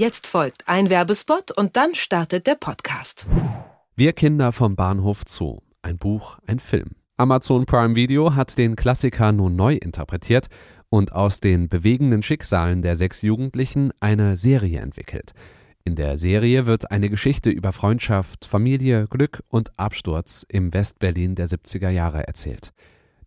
Jetzt folgt ein Werbespot und dann startet der Podcast. Wir Kinder vom Bahnhof Zoo. Ein Buch, ein Film. Amazon Prime Video hat den Klassiker nun neu interpretiert und aus den bewegenden Schicksalen der sechs Jugendlichen eine Serie entwickelt. In der Serie wird eine Geschichte über Freundschaft, Familie, Glück und Absturz im Westberlin der 70er Jahre erzählt.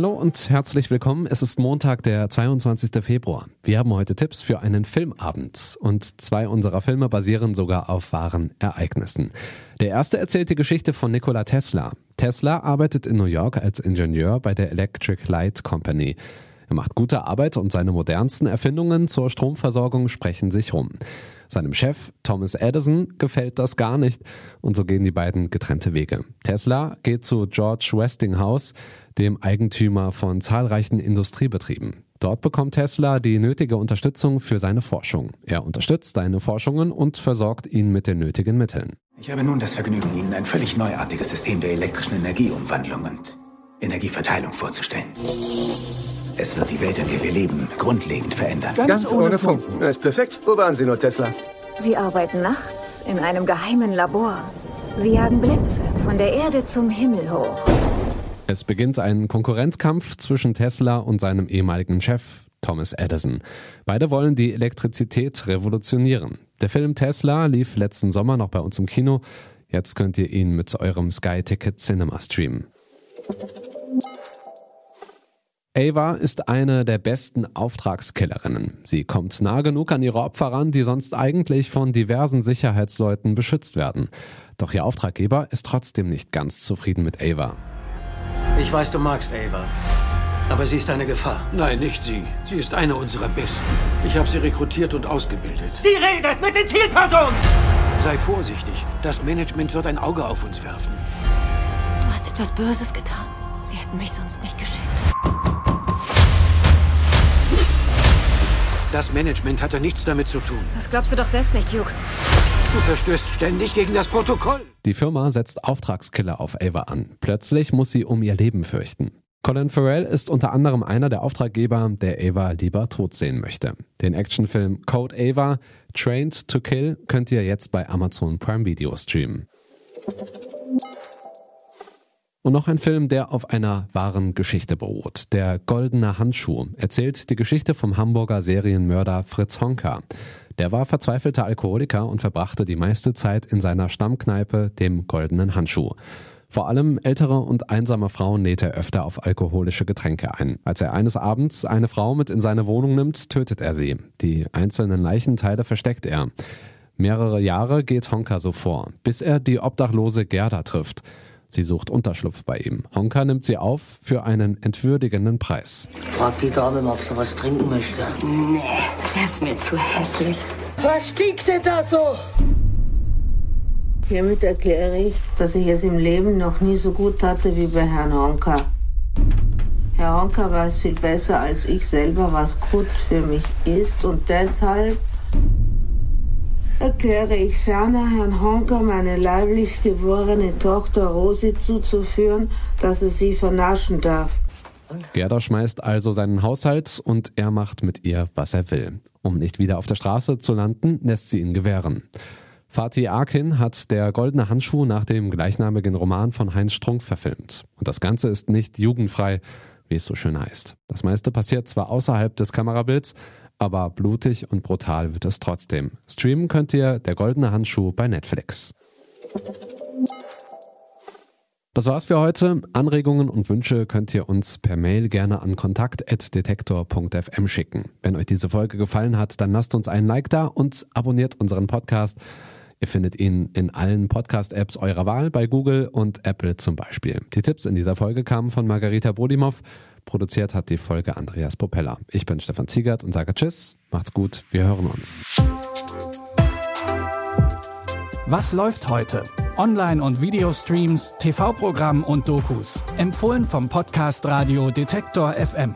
Hallo und herzlich willkommen. Es ist Montag, der 22. Februar. Wir haben heute Tipps für einen Filmabend und zwei unserer Filme basieren sogar auf wahren Ereignissen. Der erste erzählt die Geschichte von Nikola Tesla. Tesla arbeitet in New York als Ingenieur bei der Electric Light Company. Er macht gute Arbeit und seine modernsten Erfindungen zur Stromversorgung sprechen sich rum. Seinem Chef Thomas Edison gefällt das gar nicht und so gehen die beiden getrennte Wege. Tesla geht zu George Westinghouse, dem Eigentümer von zahlreichen Industriebetrieben. Dort bekommt Tesla die nötige Unterstützung für seine Forschung. Er unterstützt seine Forschungen und versorgt ihn mit den nötigen Mitteln. Ich habe nun das Vergnügen, Ihnen ein völlig neuartiges System der elektrischen Energieumwandlung und Energieverteilung vorzustellen. Es wird die Welt, in der wir leben, grundlegend verändern. Ganz, Ganz ohne, ohne Funken. Das ist perfekt. Wo waren Sie nur, Tesla? Sie arbeiten nachts in einem geheimen Labor. Sie jagen Blitze von der Erde zum Himmel hoch. Es beginnt ein Konkurrenzkampf zwischen Tesla und seinem ehemaligen Chef Thomas Edison. Beide wollen die Elektrizität revolutionieren. Der Film Tesla lief letzten Sommer noch bei uns im Kino. Jetzt könnt ihr ihn mit eurem Sky Ticket Cinema streamen. Ava ist eine der besten Auftragskillerinnen. Sie kommt nah genug an ihre Opfer ran, die sonst eigentlich von diversen Sicherheitsleuten beschützt werden. Doch ihr Auftraggeber ist trotzdem nicht ganz zufrieden mit Ava. Ich weiß, du magst Ava. Aber sie ist eine Gefahr. Nein, nicht sie. Sie ist eine unserer Besten. Ich habe sie rekrutiert und ausgebildet. Sie redet mit den Zielpersonen! Sei vorsichtig. Das Management wird ein Auge auf uns werfen. Du hast etwas Böses getan. Sie hätten mich sonst nicht geschickt. Das Management hatte nichts damit zu tun. Das glaubst du doch selbst nicht, Hugh. Du verstößt ständig gegen das Protokoll. Die Firma setzt Auftragskiller auf Ava an. Plötzlich muss sie um ihr Leben fürchten. Colin Farrell ist unter anderem einer der Auftraggeber, der Ava lieber tot sehen möchte. Den Actionfilm Code Ava, Trained to Kill könnt ihr jetzt bei Amazon Prime Video streamen. Und noch ein Film, der auf einer wahren Geschichte beruht. Der Goldene Handschuh erzählt die Geschichte vom Hamburger Serienmörder Fritz Honka. Der war verzweifelter Alkoholiker und verbrachte die meiste Zeit in seiner Stammkneipe, dem Goldenen Handschuh. Vor allem ältere und einsame Frauen näht er öfter auf alkoholische Getränke ein. Als er eines Abends eine Frau mit in seine Wohnung nimmt, tötet er sie. Die einzelnen Leichenteile versteckt er. Mehrere Jahre geht Honka so vor, bis er die obdachlose Gerda trifft. Sie sucht Unterschlupf bei ihm. Honka nimmt sie auf für einen entwürdigenden Preis. Frag die Dame mal, ob sie was trinken möchte. Nee, der ist mir zu hässlich. Was stinkt denn da so? Hiermit erkläre ich, dass ich es im Leben noch nie so gut hatte wie bei Herrn Honka. Herr Honka weiß viel besser als ich selber, was gut für mich ist und deshalb erkläre ich ferner Herrn Honker meine leiblich geborene Tochter Rosi zuzuführen, dass er sie vernaschen darf. Gerda schmeißt also seinen Haushalt und er macht mit ihr, was er will. Um nicht wieder auf der Straße zu landen, lässt sie ihn gewähren. Fatih Akin hat der Goldene Handschuh nach dem gleichnamigen Roman von Heinz Strunk verfilmt. Und das Ganze ist nicht jugendfrei, wie es so schön heißt. Das meiste passiert zwar außerhalb des Kamerabilds, aber blutig und brutal wird es trotzdem. Streamen könnt ihr Der Goldene Handschuh bei Netflix. Das war's für heute. Anregungen und Wünsche könnt ihr uns per Mail gerne an kontakt.detektor.fm schicken. Wenn euch diese Folge gefallen hat, dann lasst uns einen Like da und abonniert unseren Podcast. Ihr findet ihn in allen Podcast-Apps eurer Wahl, bei Google und Apple zum Beispiel. Die Tipps in dieser Folge kamen von Margarita Bodimov. Produziert hat die Folge Andreas Propeller. Ich bin Stefan Ziegert und sage Tschüss, macht's gut, wir hören uns. Was läuft heute? Online- und Videostreams, TV-Programm und Dokus. Empfohlen vom Podcast Radio Detektor FM.